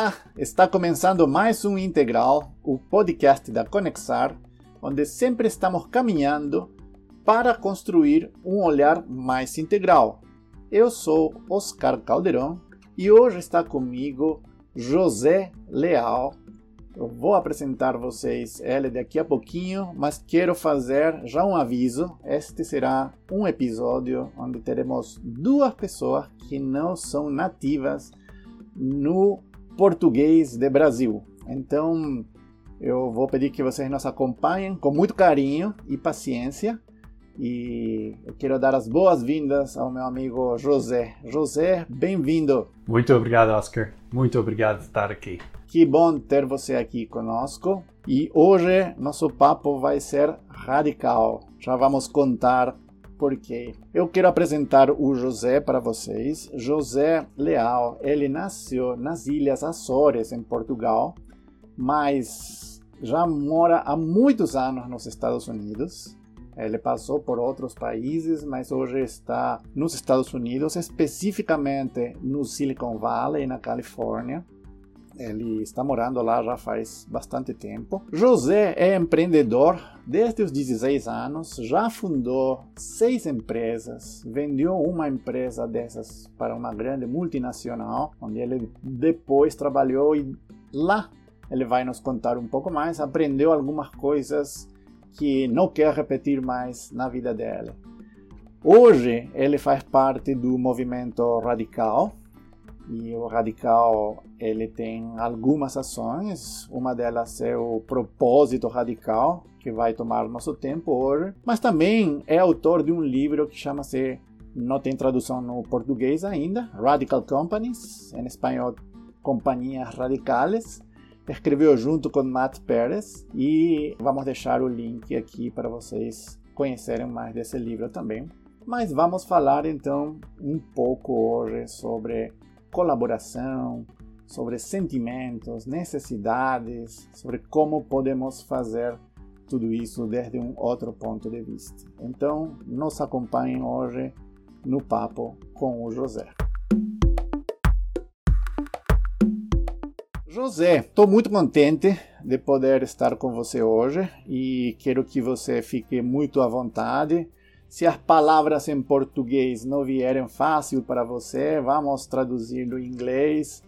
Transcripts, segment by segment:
Olá, está começando mais um Integral, o podcast da Conexar, onde sempre estamos caminhando para construir um olhar mais integral. Eu sou Oscar Caldeirão e hoje está comigo José Leal. Eu vou apresentar vocês ele daqui a pouquinho, mas quero fazer já um aviso. Este será um episódio onde teremos duas pessoas que não são nativas no português de Brasil. Então, eu vou pedir que vocês nos acompanhem com muito carinho e paciência. E eu quero dar as boas-vindas ao meu amigo José. José, bem-vindo. Muito obrigado, Oscar. Muito obrigado por estar aqui. Que bom ter você aqui conosco. E hoje nosso papo vai ser radical. Já vamos contar porque eu quero apresentar o José para vocês. José Leal, ele nasceu nas Ilhas Açores, em Portugal, mas já mora há muitos anos nos Estados Unidos. Ele passou por outros países, mas hoje está nos Estados Unidos, especificamente no Silicon Valley, na Califórnia. Ele está morando lá já faz bastante tempo. José é empreendedor desde os 16 anos, já fundou seis empresas, vendeu uma empresa dessas para uma grande multinacional, onde ele depois trabalhou e lá ele vai nos contar um pouco mais, aprendeu algumas coisas que não quer repetir mais na vida dele. Hoje ele faz parte do movimento radical, e o radical ele tem algumas ações, uma delas é o propósito radical, que vai tomar nosso tempo hoje, mas também é autor de um livro que chama-se, não tem tradução no português ainda, Radical Companies, em espanhol, Companhias Radicales. Escreveu junto com Matt Perez e vamos deixar o link aqui para vocês conhecerem mais desse livro também. Mas vamos falar então um pouco hoje sobre colaboração, sobre sentimentos, necessidades, sobre como podemos fazer tudo isso desde um outro ponto de vista. Então, nos acompanhem hoje no papo com o José. José, estou muito contente de poder estar com você hoje e quero que você fique muito à vontade se as palavras em português não vierem fácil para você, vamos traduzir no inglês.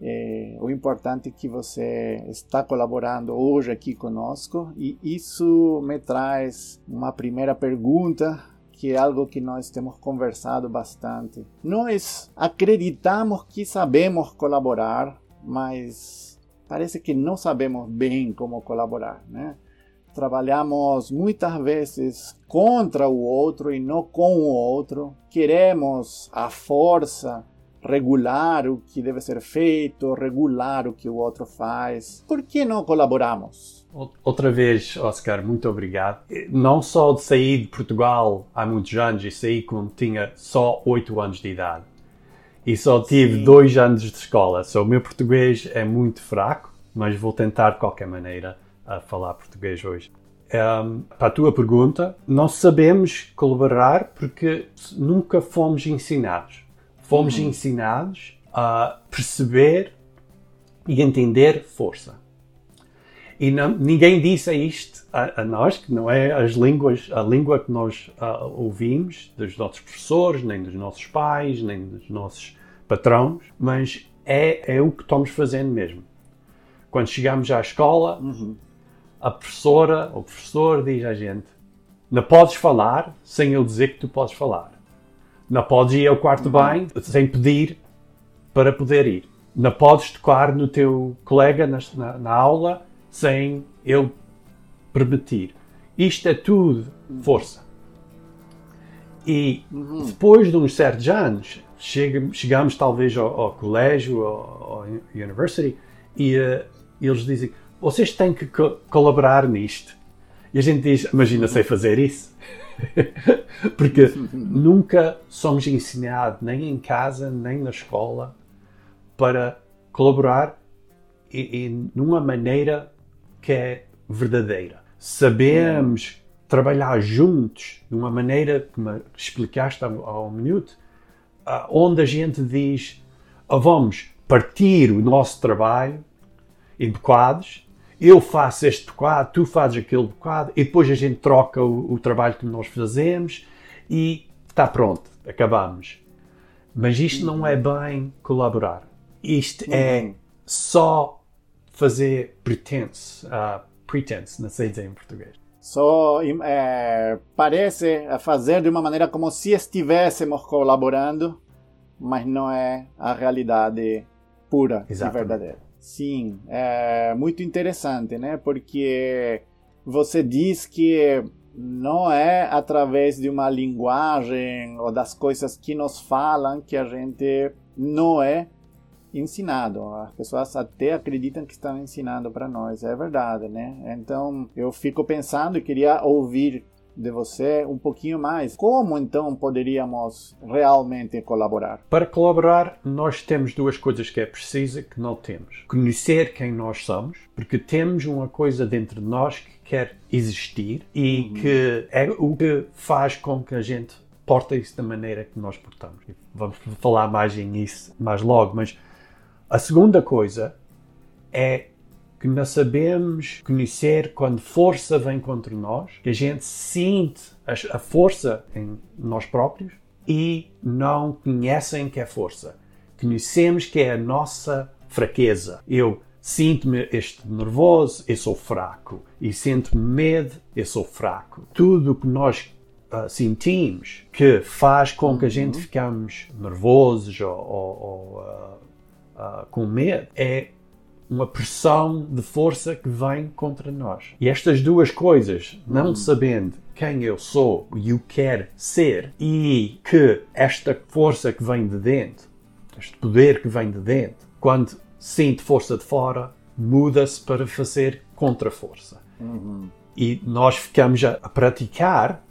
É, o importante é que você está colaborando hoje aqui conosco e isso me traz uma primeira pergunta que é algo que nós temos conversado bastante. Nós acreditamos que sabemos colaborar, mas parece que não sabemos bem como colaborar, né? Trabalhamos muitas vezes contra o outro e não com o outro. Queremos a força regular o que deve ser feito, regular o que o outro faz. Por que não colaboramos? Outra vez, Oscar, muito obrigado. Não só de sair de Portugal há muitos anos e saí quando tinha só 8 anos de idade. E só tive Sim. dois anos de escola. So, o meu português é muito fraco, mas vou tentar de qualquer maneira a falar português hoje. Um, para a tua pergunta, nós sabemos colaborar porque nunca fomos ensinados. Fomos uhum. ensinados a perceber e entender força. E não, ninguém disse isto a, a, nós, que não é as línguas, a língua que nós uh, ouvimos dos nossos professores, nem dos nossos pais, nem dos nossos patrões, mas é, é o que estamos fazendo mesmo. Quando chegamos à escola, uhum a professora ou o professor diz à gente: não podes falar sem eu dizer que tu podes falar. Não podes ir ao quarto bem sem pedir para poder ir. Não podes tocar no teu colega na, na, na aula sem ele permitir. Isto é tudo força. E depois de uns certos anos, chega, chegamos talvez ao, ao colégio, ao, ao university, e uh, eles dizem: vocês têm que co colaborar nisto. E a gente diz, imagina, sei fazer isso. Porque nunca somos ensinados, nem em casa, nem na escola, para colaborar e, e numa maneira que é verdadeira. Sabemos trabalhar juntos de uma maneira que explicaste há, um minuto, onde a gente diz, oh, vamos, partir o nosso trabalho em bocados. Eu faço este bocado, tu fazes aquele bocado, e depois a gente troca o, o trabalho que nós fazemos e está pronto, acabamos. Mas isto não é bem colaborar. Isto é só fazer pretense, uh, pretense, não sei dizer em português. Só é, parece fazer de uma maneira como se estivéssemos colaborando, mas não é a realidade pura Exatamente. e verdadeira. Sim, é muito interessante, né? Porque você diz que não é através de uma linguagem ou das coisas que nos falam que a gente não é ensinado. As pessoas até acreditam que estão ensinando para nós, é verdade, né? Então eu fico pensando e queria ouvir de você um pouquinho mais. Como então poderíamos realmente colaborar? Para colaborar, nós temos duas coisas que é preciso que não temos: conhecer quem nós somos, porque temos uma coisa dentro de nós que quer existir e uhum. que é o que faz com que a gente porta isso da maneira que nós portamos. Vamos falar mais em isso mais logo, mas a segunda coisa é que nós sabemos conhecer quando força vem contra nós, que a gente sente a força em nós próprios e não conhecem que é força. Conhecemos que é a nossa fraqueza. Eu sinto-me este nervoso, eu sou fraco. E sinto-me medo, eu sou fraco. Tudo o que nós uh, sentimos que faz com que a gente uhum. ficamos nervosos ou, ou, ou uh, uh, com medo é uma pressão de força que vem contra nós. E estas duas coisas, não sabendo quem eu sou e o quero ser, e que esta força que vem de dentro, este poder que vem de dentro, quando sinto força de fora, muda-se para fazer contra-força. Uhum. E nós ficamos a, a praticar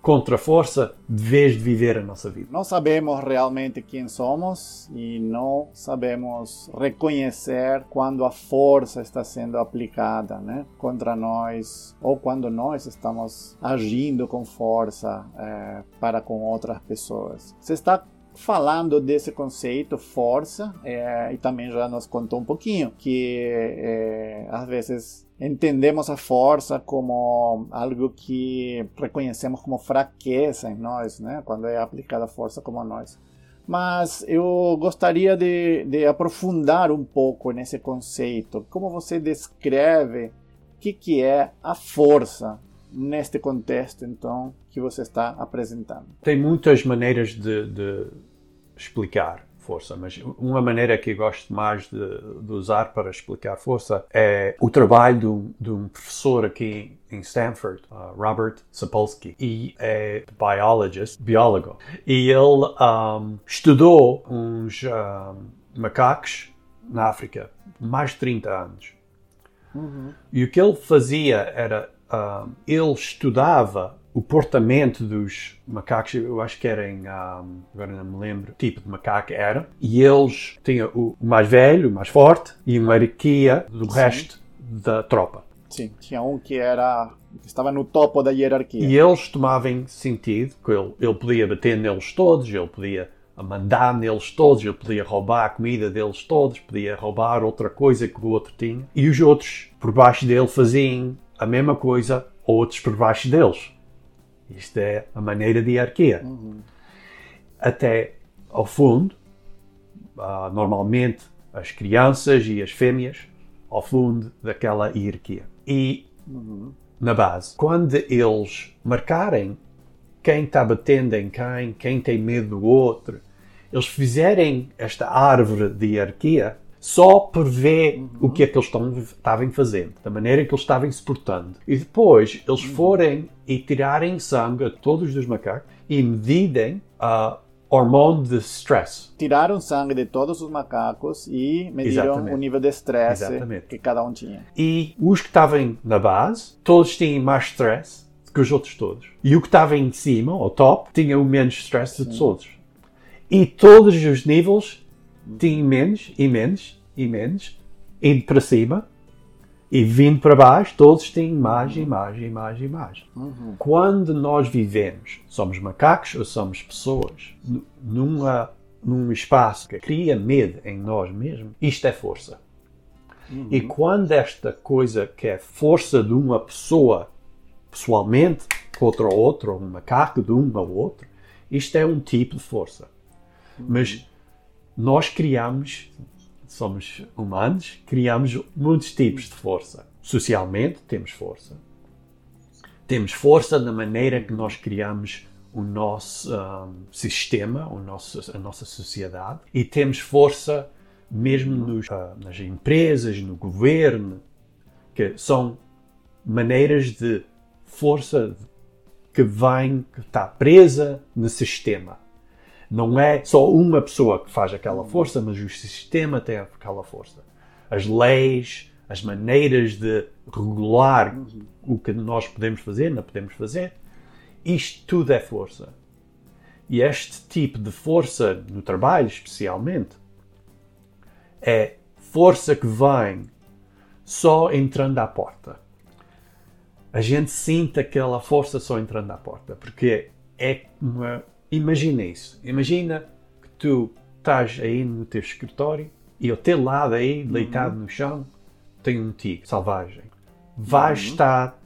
contra a força vez de viver a nossa vida. Não sabemos realmente quem somos e não sabemos reconhecer quando a força está sendo aplicada né, contra nós ou quando nós estamos agindo com força é, para com outras pessoas. Você está falando desse conceito força é, e também já nos contou um pouquinho que é, às vezes entendemos a força como algo que reconhecemos como fraqueza em nós, né? Quando é aplicada a força como nós. Mas eu gostaria de, de aprofundar um pouco nesse conceito. Como você descreve o que, que é a força neste contexto, então, que você está apresentando? Tem muitas maneiras de, de explicar força, mas uma maneira que eu gosto mais de, de usar para explicar força é o trabalho de um, de um professor aqui em Stanford, uh, Robert Sapolsky, e é biologist, biólogo, e ele um, estudou uns um, macacos na África mais de 30 anos. Uhum. E o que ele fazia era, um, ele estudava o portamento dos macacos, eu acho que era em, um, agora não me lembro, tipo de macaco era, e eles tinham o mais velho, o mais forte, e uma hierarquia do Sim. resto da tropa. Sim, tinha um que era que estava no topo da hierarquia. E eles tomavam sentido, que ele, ele podia bater neles todos, ele podia mandar neles todos, ele podia roubar a comida deles todos, podia roubar outra coisa que o outro tinha, e os outros por baixo dele faziam a mesma coisa, outros por baixo deles. Isto é a maneira de hierarquia. Uhum. Até ao fundo, uh, normalmente as crianças e as fêmeas ao fundo daquela hierarquia. E uhum. na base, quando eles marcarem quem está batendo em quem, quem tem medo do outro, eles fizerem esta árvore de hierarquia, só ver uhum. o que é que eles estão, estavam fazendo, da maneira que eles estavam se portando. E depois eles forem e tirarem sangue a todos os macacos e medirem a hormônio de stress. Tiraram sangue de todos os macacos e mediram Exatamente. o nível de stress que cada um tinha. E os que estavam na base, todos tinham mais stress que os outros todos. E o que estava em cima, ao top, tinha o menos stress de todos. E todos os níveis tinham menos e menos e menos, indo para cima e vindo para baixo, todos têm mais e mais e mais e mais. Uhum. Quando nós vivemos, somos macacos ou somos pessoas, numa num espaço que cria medo em nós mesmos, isto é força. Uhum. E quando esta coisa que é força de uma pessoa, pessoalmente, contra outra, ou um macaco de um ao outro, isto é um tipo de força. Uhum. Mas nós criamos, somos humanos, criamos muitos tipos de força. Socialmente temos força. Temos força na maneira que nós criamos o nosso um, sistema, o nosso, a nossa sociedade, e temos força mesmo nos, uh, nas empresas, no governo, que são maneiras de força que vem, que está presa no sistema. Não é só uma pessoa que faz aquela força, mas o sistema tem aquela força. As leis, as maneiras de regular o que nós podemos fazer, não podemos fazer, isto tudo é força. E este tipo de força no trabalho, especialmente, é força que vem só entrando à porta. A gente sente aquela força só entrando à porta, porque é uma. Imagina isso. Imagina que tu estás aí no teu escritório e ao teu lado aí, deitado uhum. no chão, tem um tigre selvagem. Vais uhum. estar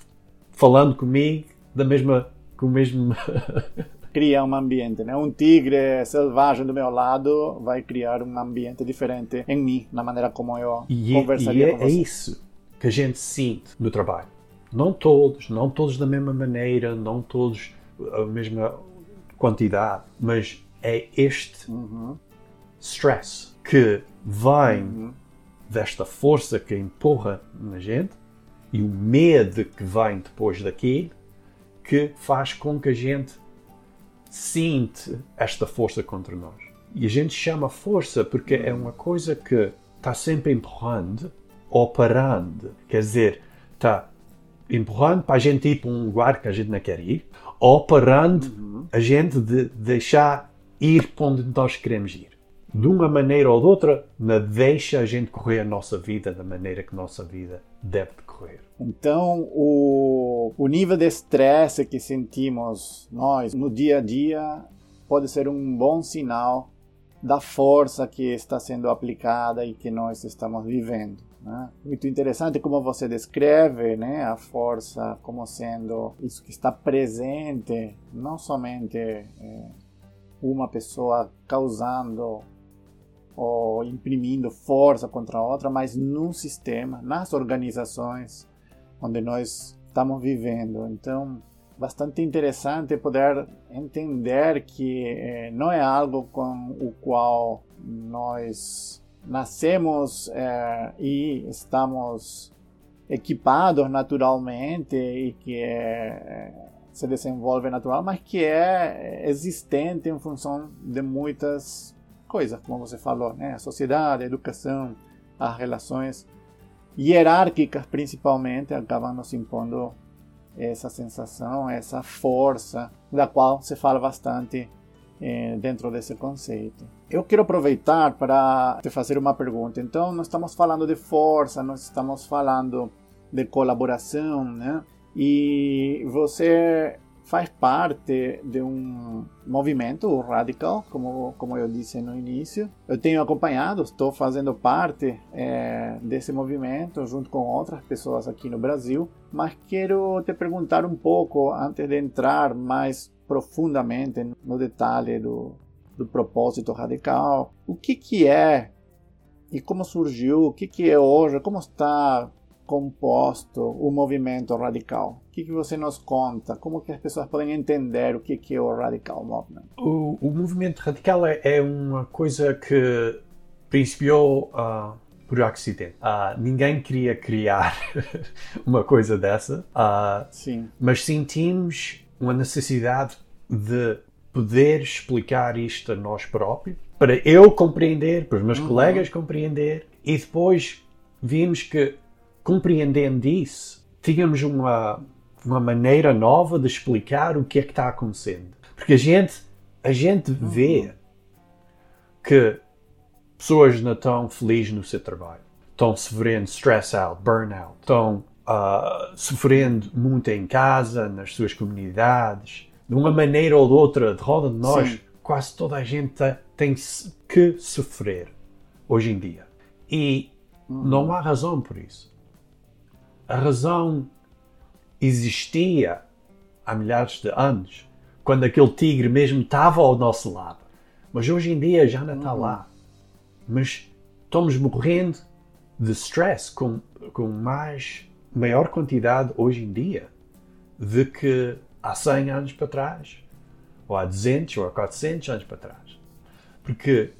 falando comigo da mesma. com o mesmo. cria um ambiente, né? Um tigre selvagem do meu lado vai criar um ambiente diferente em mim, na maneira como eu e, conversaria e é, com você. é isso que a gente sente no trabalho. Não todos, não todos da mesma maneira, não todos a mesma quantidade, mas é este uhum. stress que vem uhum. desta força que empurra na gente e o medo que vem depois daquilo que faz com que a gente sente esta força contra nós. E a gente chama força porque é uma coisa que está sempre empurrando ou parando. Quer dizer, está empurrando para a gente ir para um lugar que a gente não quer ir, ou parando uhum. a gente de deixar ir para onde nós queremos ir. De uma maneira ou de outra, não deixa a gente correr a nossa vida da maneira que a nossa vida deve decorrer. Então, o, o nível de estresse que sentimos nós no dia a dia pode ser um bom sinal da força que está sendo aplicada e que nós estamos vivendo. Né? Muito interessante como você descreve né, a força como sendo isso que está presente, não somente é, uma pessoa causando ou imprimindo força contra a outra, mas num sistema, nas organizações, onde nós estamos vivendo. Então, bastante interessante poder entender que eh, não é algo com o qual nós nascemos eh, e estamos equipados naturalmente e que é, se desenvolve natural, mas que é existente em função de muitas coisas, como você falou, né? A sociedade, a educação, as relações hierárquicas principalmente acabam nos impondo essa sensação, essa força da qual se fala bastante dentro desse conceito. Eu quero aproveitar para te fazer uma pergunta. Então, nós estamos falando de força, nós estamos falando de colaboração, né? E você faz parte de um movimento radical, como, como eu disse no início. Eu tenho acompanhado, estou fazendo parte é, desse movimento junto com outras pessoas aqui no Brasil, mas quero te perguntar um pouco, antes de entrar mais profundamente no detalhe do, do propósito radical, o que, que é e como surgiu, o que, que é hoje, como está composto o movimento radical? O que, que você nos conta? Como que as pessoas podem entender o que, que é o radical movement? O, o movimento radical é, é, uma coisa que principiou uh, por acidente. Uh, ninguém queria criar uma coisa dessa, uh, Sim. mas sentimos uma necessidade de poder explicar isto a nós próprios, para eu compreender, para os meus uhum. colegas compreender, e depois vimos que compreendendo isso, tínhamos uma, uma maneira nova de explicar o que é que está acontecendo. Porque a gente, a gente vê que pessoas não estão felizes no seu trabalho, estão sofrendo stress out, burnout, estão uh, sofrendo muito em casa, nas suas comunidades, de uma maneira ou de outra, de roda de nós, Sim. quase toda a gente tem que sofrer hoje em dia. E não há razão por isso. A razão existia há milhares de anos, quando aquele tigre mesmo estava ao nosso lado. Mas hoje em dia já não está lá. Mas estamos morrendo de stress com, com mais maior quantidade hoje em dia do que há 100 anos para trás, ou há 200 ou há 400 anos para trás. Porque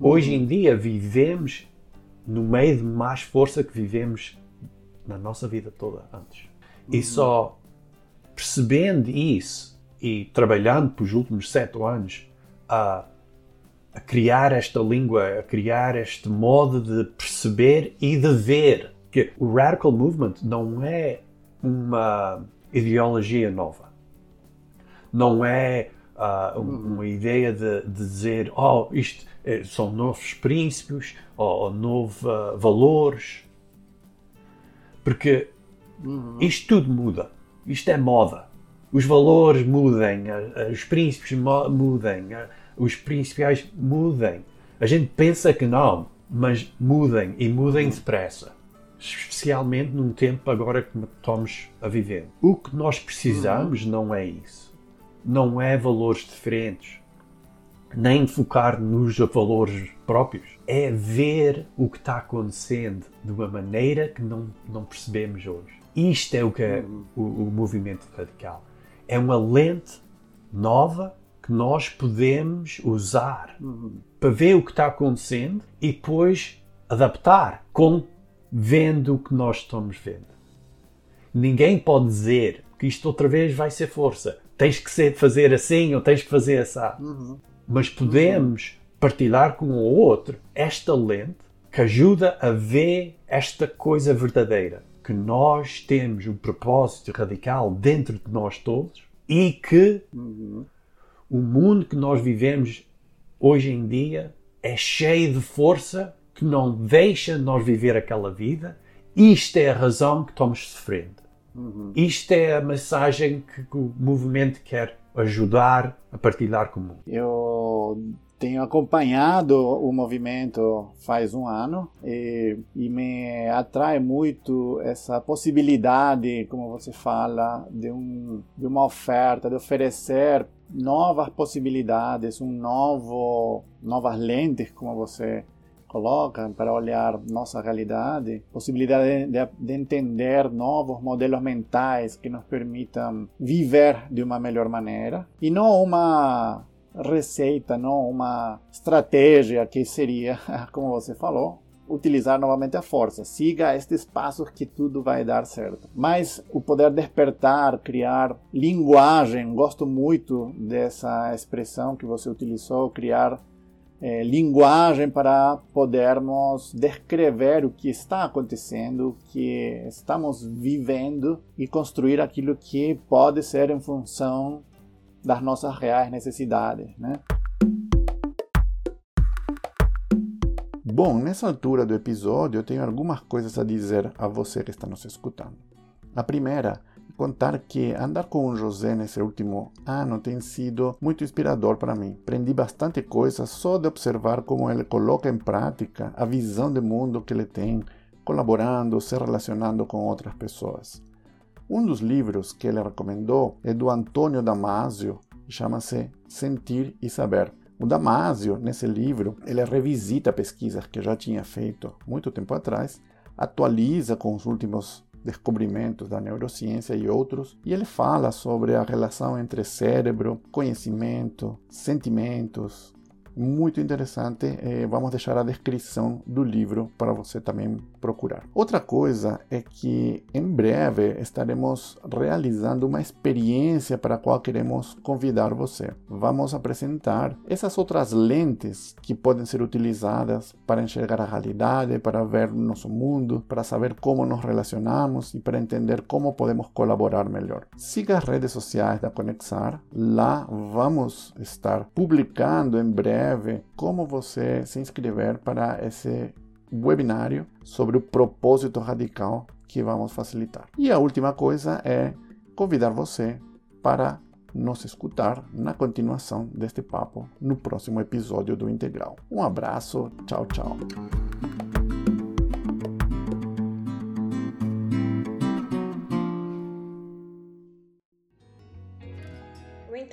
hoje em dia vivemos no meio de mais força que vivemos na nossa vida toda antes. E uhum. só percebendo isso e trabalhando pelos últimos sete anos a, a criar esta língua, a criar este modo de perceber e de ver que o Radical Movement não é uma ideologia nova. Não é uh, uma ideia de, de, dizer, oh, isto é, são novos princípios ou, ou novos uh, valores. Porque uhum. isto tudo muda. Isto é moda. Os valores mudem, os princípios mudem, os principiais mudem. A gente pensa que não, mas mudem e mudem depressa especialmente num tempo agora que estamos a viver. O que nós precisamos uhum. não é isso. Não é valores diferentes, nem focar nos valores próprios. É ver o que está acontecendo de uma maneira que não, não percebemos hoje. Isto é o que é uhum. o, o movimento radical. É uma lente nova que nós podemos usar uhum. para ver o que está acontecendo e depois adaptar com vendo o que nós estamos vendo. Ninguém pode dizer que isto outra vez vai ser força. Tens que ser, fazer assim ou tens que fazer assim. Uhum. Mas podemos partilhar com o outro esta lente que ajuda a ver esta coisa verdadeira. Que nós temos um propósito radical dentro de nós todos e que uhum. o mundo que nós vivemos hoje em dia é cheio de força que não deixa nós viver aquela vida. Isto é a razão que estamos sofrendo. Uhum. Isto é a mensagem que, o movimento quer ajudar a partilhar com o mundo. Eu tenho acompanhado o movimento faz um ano e, e, me atrai muito essa possibilidade, como você fala, de, um, de uma oferta, de oferecer novas possibilidades, um novo, novas lentes, como você coloca para olhar nossa realidade, possibilidade de, de, entender novos modelos mentais que nos permitam viver de uma melhor maneira e não uma receita, não uma estratégia que seria, como você falou, utilizar novamente a força. Siga estes passos que tudo vai dar certo. Mas o poder despertar, criar linguagem, gosto muito dessa expressão que você utilizou, criar é, linguagem para podermos descrever o que está acontecendo, o que estamos vivendo e construir aquilo que pode ser em função das nossas reais necessidades, né? Bom, nessa altura do episódio eu tenho algumas coisas a dizer a você que está nos escutando. A primeira contar que andar com o José nesse último ano tem sido muito inspirador para mim. Aprendi bastante coisa só de observar como ele coloca em prática a visão de mundo que ele tem, colaborando, se relacionando com outras pessoas. Um dos livros que ele recomendou é do Antônio Damasio, chama-se Sentir e Saber. O Damasio, nesse livro, ele revisita pesquisas que já tinha feito muito tempo atrás, atualiza com os últimos descobrimentos da neurociência e outros, e ele fala sobre a relação entre cérebro, conhecimento, sentimentos, muito interessante. Eh, vamos deixar a descrição do livro para você também procurar. Outra coisa é que em breve estaremos realizando uma experiência para a qual queremos convidar você. Vamos apresentar essas outras lentes que podem ser utilizadas para enxergar a realidade, para ver nosso mundo, para saber como nos relacionamos e para entender como podemos colaborar melhor. Siga as redes sociais da Conexar, lá vamos estar publicando em breve breve como você se inscrever para esse webinário sobre o propósito radical que vamos facilitar. E a última coisa é convidar você para nos escutar na continuação deste papo no próximo episódio do Integral. Um abraço, tchau, tchau.